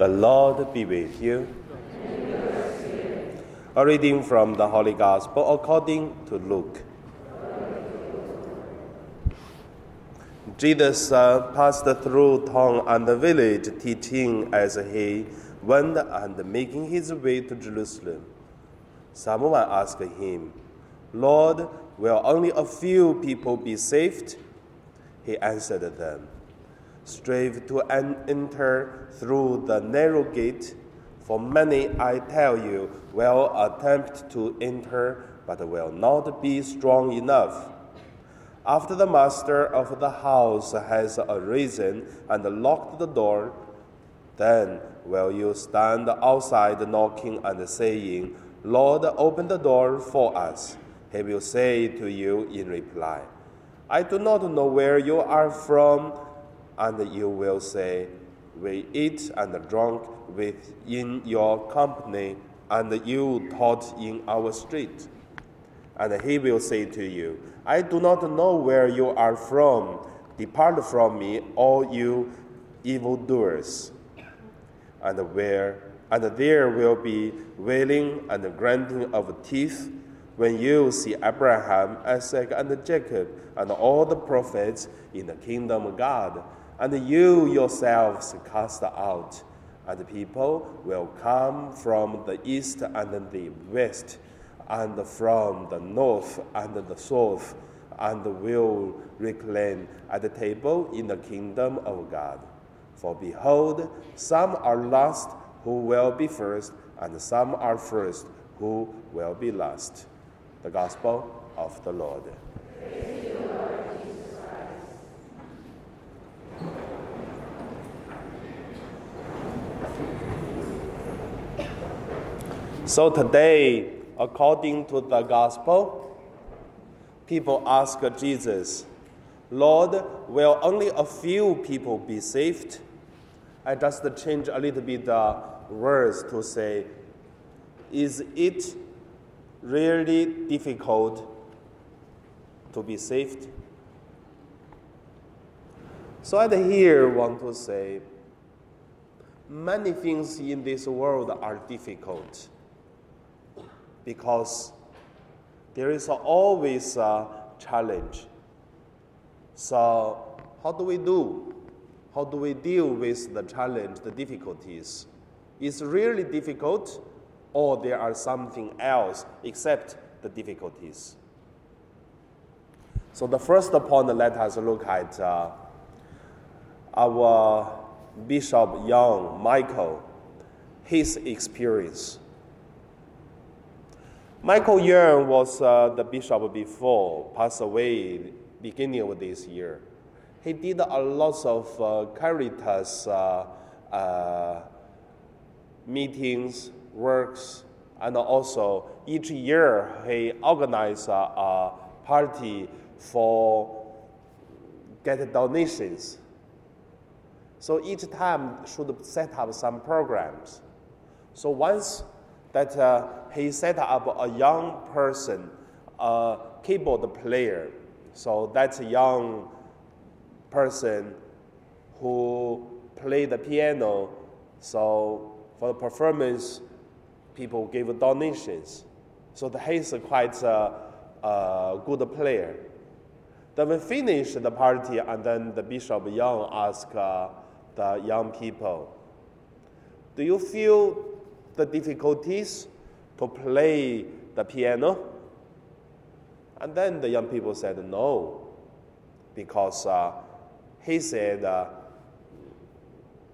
The Lord be with you. A reading from the Holy Gospel according to Luke. Jesus uh, passed through town and the village, teaching as he went and making his way to Jerusalem. Someone asked him, Lord, will only a few people be saved? He answered them, Strive to enter through the narrow gate, for many, I tell you, will attempt to enter, but will not be strong enough. After the master of the house has arisen and locked the door, then will you stand outside knocking and saying, Lord, open the door for us? He will say to you in reply, I do not know where you are from. And you will say, We eat and drunk with in your company, and you taught in our street. And he will say to you, I do not know where you are from. Depart from me, all you evildoers. And where and there will be wailing and grinding of teeth when you see Abraham, Isaac, and Jacob, and all the prophets in the kingdom of God, and you yourselves cast out, and people will come from the east and the west, and from the north and the south, and will recline at the table in the kingdom of God. For behold, some are last who will be first, and some are first who will be last. The Gospel of the Lord. So today, according to the Gospel, people ask Jesus, Lord, will only a few people be saved? I just change a little bit the words to say, is it really difficult to be saved? So I here want to say, many things in this world are difficult because there is always a challenge. So how do we do? How do we deal with the challenge, the difficulties? It's really difficult, or there are something else except the difficulties. So the first point, let us look at uh, our Bishop Yeung Michael, his experience. Michael Yeung was uh, the bishop before, passed away beginning of this year. He did a lot of uh, Caritas uh, uh, meetings, works, and also each year he organized a, a party for get donations. So each time should set up some programs. So once that uh, he set up a young person, a keyboard player. So that's a young person who played the piano. So for the performance, people give donations. So he's quite a, a good player. Then we finished the party, and then the Bishop Yeung asked uh, the young people, Do you feel the difficulties to play the piano? And then the young people said no, because uh, he said uh,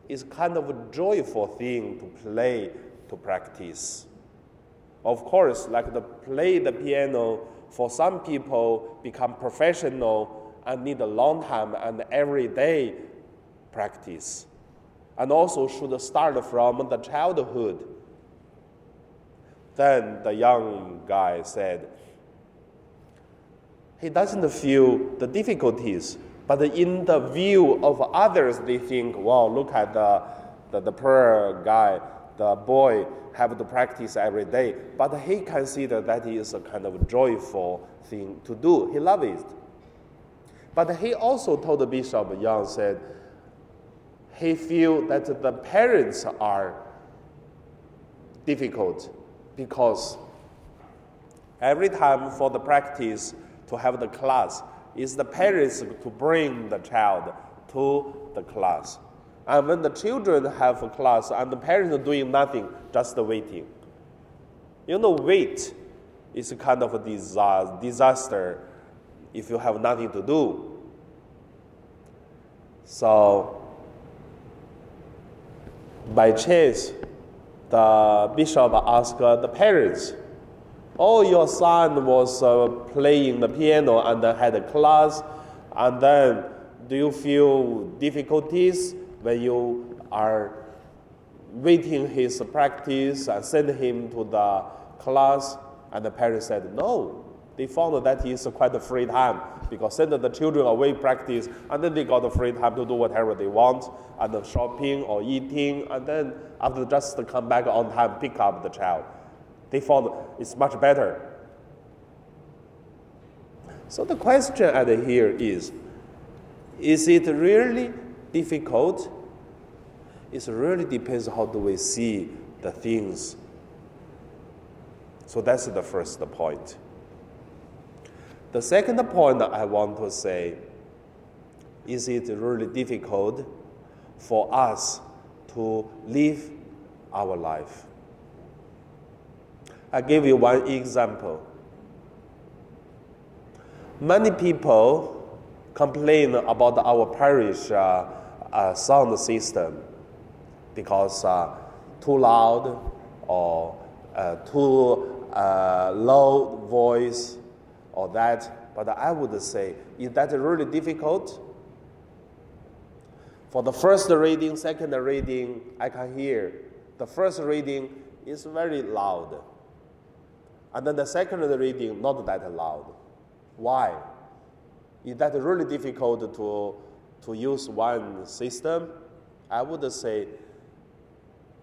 it's kind of a joyful thing to play, to practice. Of course, like the play the piano, for some people become professional and need a long time and everyday practice. And also should start from the childhood then the young guy said, he doesn't feel the difficulties, but in the view of others, they think, wow, look at the, the, the poor guy, the boy have to practice every day. But he consider that is a kind of joyful thing to do. He loves it. But he also told the Bishop Yeung said, he feel that the parents are difficult because every time for the practice to have the class is the parents to bring the child to the class. And when the children have a class and the parents are doing nothing, just waiting. You know, wait is a kind of a disaster if you have nothing to do. So, by chance, the bishop asked the parents, Oh, your son was uh, playing the piano and had a class, and then do you feel difficulties when you are waiting his practice and send him to the class? And the parents said, No. They found that is quite a free time because send the children away practice and then they got a free time to do whatever they want and shopping or eating and then after just come back on time pick up the child. They found it's much better. So the question at here is, is it really difficult? It really depends how do we see the things. So that's the first point. The second point I want to say is it really difficult for us to live our life? I give you one example. Many people complain about our parish uh, uh, sound system because uh, too loud or uh, too uh, low voice or that. But I would say, is that really difficult? For the first reading, second reading, I can hear. The first reading is very loud. And then the second reading, not that loud. Why? Is that really difficult to, to use one system? I would say,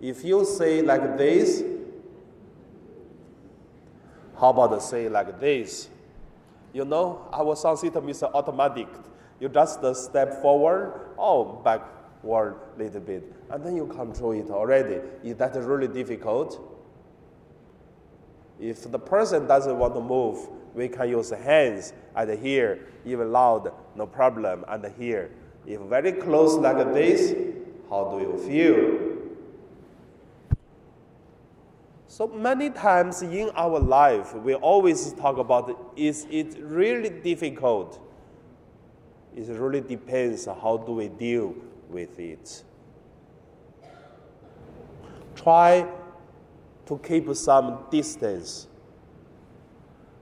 if you say like this, how about say like this? You know, our sound system is automatic. You just uh, step forward or backward a little bit, and then you control it already. Is that really difficult? If the person doesn't want to move, we can use hands and here, even loud, no problem, and here. If very close like this, how do you feel? So many times in our life, we always talk about is it really difficult? It really depends how do we deal with it. Try to keep some distance,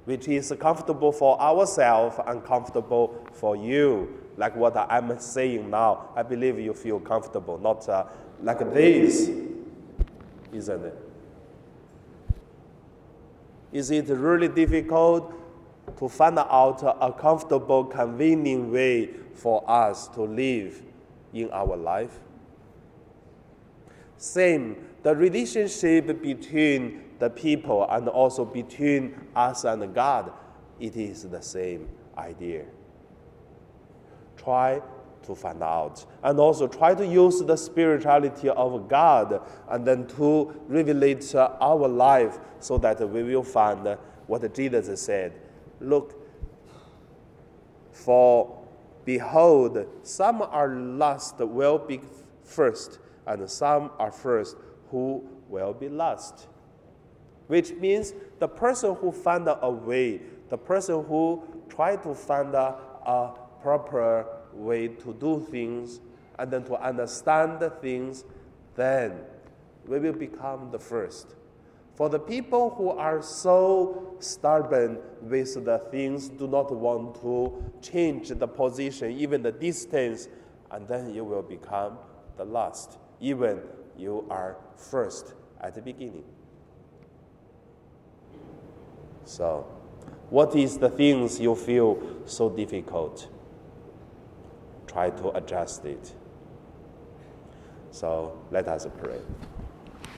which is comfortable for ourselves and comfortable for you. Like what I'm saying now, I believe you feel comfortable, not uh, like this, isn't it? Is it really difficult to find out a comfortable, convenient way for us to live in our life? Same the relationship between the people and also between us and God, it is the same idea. Try to find out. And also try to use the spirituality of God and then to revelate uh, our life so that we will find what Jesus said. Look, for behold, some are last will be first, and some are first who will be lost. Which means the person who found a way, the person who tried to find a, a proper way to do things and then to understand the things, then we will become the first. For the people who are so stubborn with the things, do not want to change the position, even the distance, and then you will become the last, even you are first at the beginning. So, what is the things you feel so difficult? Try to adjust it. So, let us pray.